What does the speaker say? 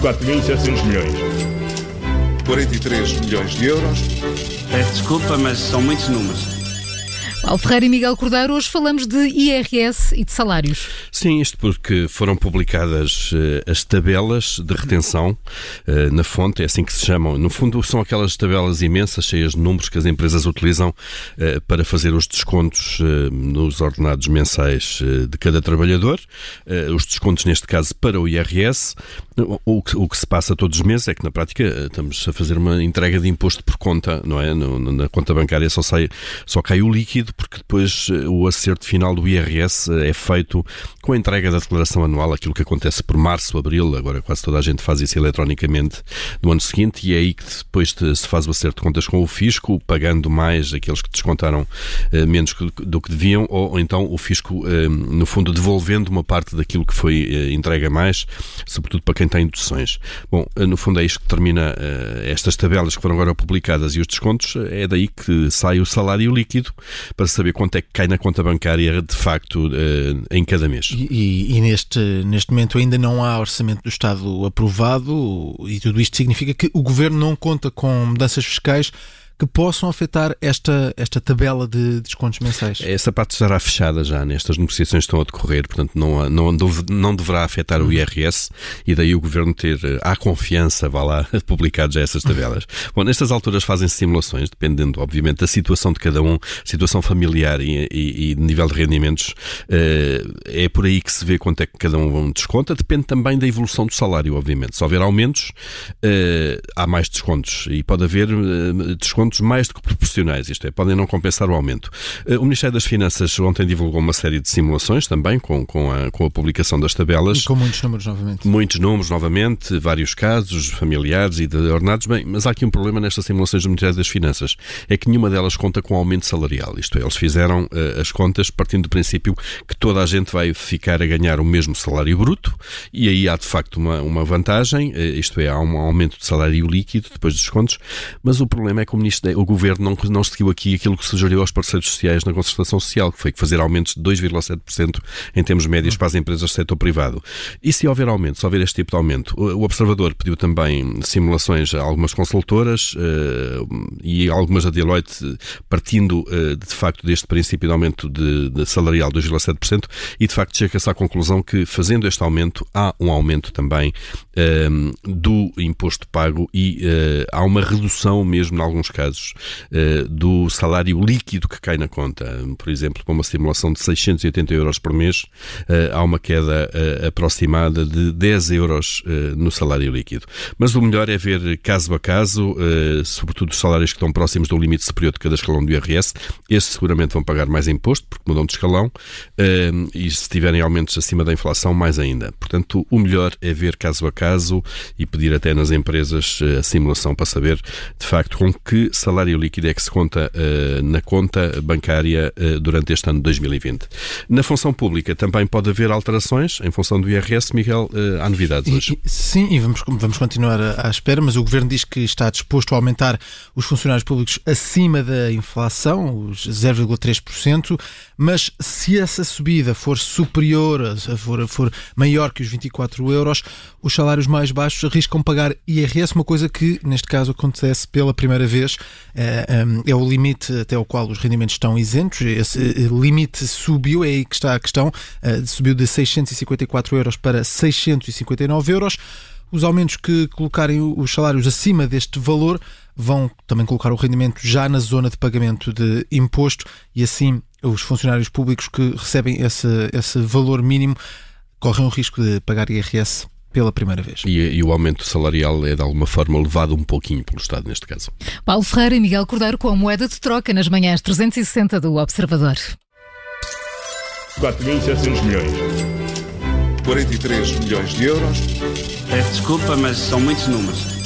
4.700 milhões. 43 milhões de euros. Peço desculpa, mas são muitos números. Paulo Ferreira e Miguel Cordeiro, hoje falamos de IRS e de salários. Sim, isto porque foram publicadas uh, as tabelas de retenção uh, na fonte, é assim que se chamam. No fundo, são aquelas tabelas imensas, cheias de números que as empresas utilizam uh, para fazer os descontos nos ordenados mensais de cada trabalhador. os descontos, neste caso, para o IRS. O, que, o que se passa todos os meses é que, na prática, estamos a fazer uma entrega de imposto por conta, não é? No, na conta bancária só, sai, só cai o líquido porque depois eh, o acerto final do IRS eh, é feito com a entrega da declaração anual, aquilo que acontece por março, abril, agora quase toda a gente faz isso eletronicamente no ano seguinte, e é aí que depois se faz o acerto de contas com o fisco, pagando mais aqueles que descontaram eh, menos do que deviam, ou, então o fisco, no fundo, devolvendo uma parte daquilo que foi entregue a mais, sobretudo para quem tem deduções. Bom, no fundo é isto que termina estas tabelas que foram agora publicadas e os descontos, é daí que sai o salário líquido para saber quanto é que cai na conta bancária de facto em cada mês. E, e, neste, neste momento ainda não há orçamento do Estado aprovado e tudo isto significa que o Governo não conta com mudanças fiscais que possam afetar esta, esta tabela de descontos mensais? Essa parte estará fechada já nestas negociações que estão a decorrer, portanto não, não, não deverá afetar o IRS e daí o Governo ter a confiança, vá lá, publicado já essas tabelas. Bom, nestas alturas fazem-se simulações, dependendo, obviamente, da situação de cada um, situação familiar e, e, e nível de rendimentos. Eh, é por aí que se vê quanto é que cada um desconta. Depende também da evolução do salário, obviamente. Se houver aumentos, eh, há mais descontos e pode haver eh, descontos descontos mais do que proporcionais, isto é, podem não compensar o aumento. Eh, o Ministério das Finanças ontem divulgou uma série de simulações também com, com, a, com a publicação das tabelas. E com muitos números novamente. Muitos números novamente, vários casos, familiares e de ordenados. Bem, mas há aqui um problema nestas simulações do Ministério das Finanças, é que nenhuma delas conta com aumento salarial. Isto é, eles fizeram uh, as contas partindo do princípio que toda a gente vai ficar a ganhar o mesmo salário bruto e aí há de facto uma, uma vantagem, uh, isto é, há um aumento de salário líquido depois dos descontos, mas o problema é que o Ministro isto, o governo não, não seguiu aqui aquilo que sugeriu aos parceiros sociais na concertação social, que foi fazer aumentos de 2,7% em termos médios para as empresas do setor privado. E se houver aumento, se houver este tipo de aumento, o Observador pediu também simulações a algumas consultoras uh, e algumas da Deloitte, partindo uh, de facto deste princípio de aumento de, de salarial de 2,7%, e de facto chega-se à conclusão que, fazendo este aumento, há um aumento também uh, do imposto pago e há uma redução mesmo, em alguns casos casos, eh, do salário líquido que cai na conta. Por exemplo, com uma simulação de 680 euros por mês, eh, há uma queda eh, aproximada de 10 euros no salário líquido. Mas o melhor é ver caso a caso, sobretudo os salários que estão próximos do limite superior de cada escalão do IRS. Esses seguramente vão pagar mais imposto, porque mudam de escalão, e se tiverem aumentos acima da inflação, mais ainda. Portanto, o melhor é ver caso a caso e pedir até nas empresas a simulação para saber, de facto, com que salário líquido é que se conta uh, na conta bancária uh, durante este ano de 2020. Na função pública também pode haver alterações em função do IRS. Miguel, uh, há novidades hoje? E, sim, e vamos, vamos continuar à espera, mas o Governo diz que está disposto a aumentar os funcionários públicos acima da inflação, os 0,3%, mas se essa subida for superior, for, for maior que os 24 euros, os salários mais baixos arriscam pagar IRS, uma coisa que neste caso acontece pela primeira vez é, é, é o limite até o qual os rendimentos estão isentos. Esse eh, limite subiu, é aí que está a questão, eh, subiu de 654 euros para 659 euros. Os aumentos que colocarem os salários acima deste valor vão também colocar o rendimento já na zona de pagamento de imposto e assim os funcionários públicos que recebem esse, esse valor mínimo correm o risco de pagar IRS pela primeira vez. E, e, o aumento salarial é de alguma forma levado um pouquinho pelo Estado neste caso. Paulo Ferreira e Miguel Cordeiro com a moeda de troca nas manhãs 360 do Observador. 4.700 milhões. 43 milhões de euros. Peço desculpa, mas são muitos números.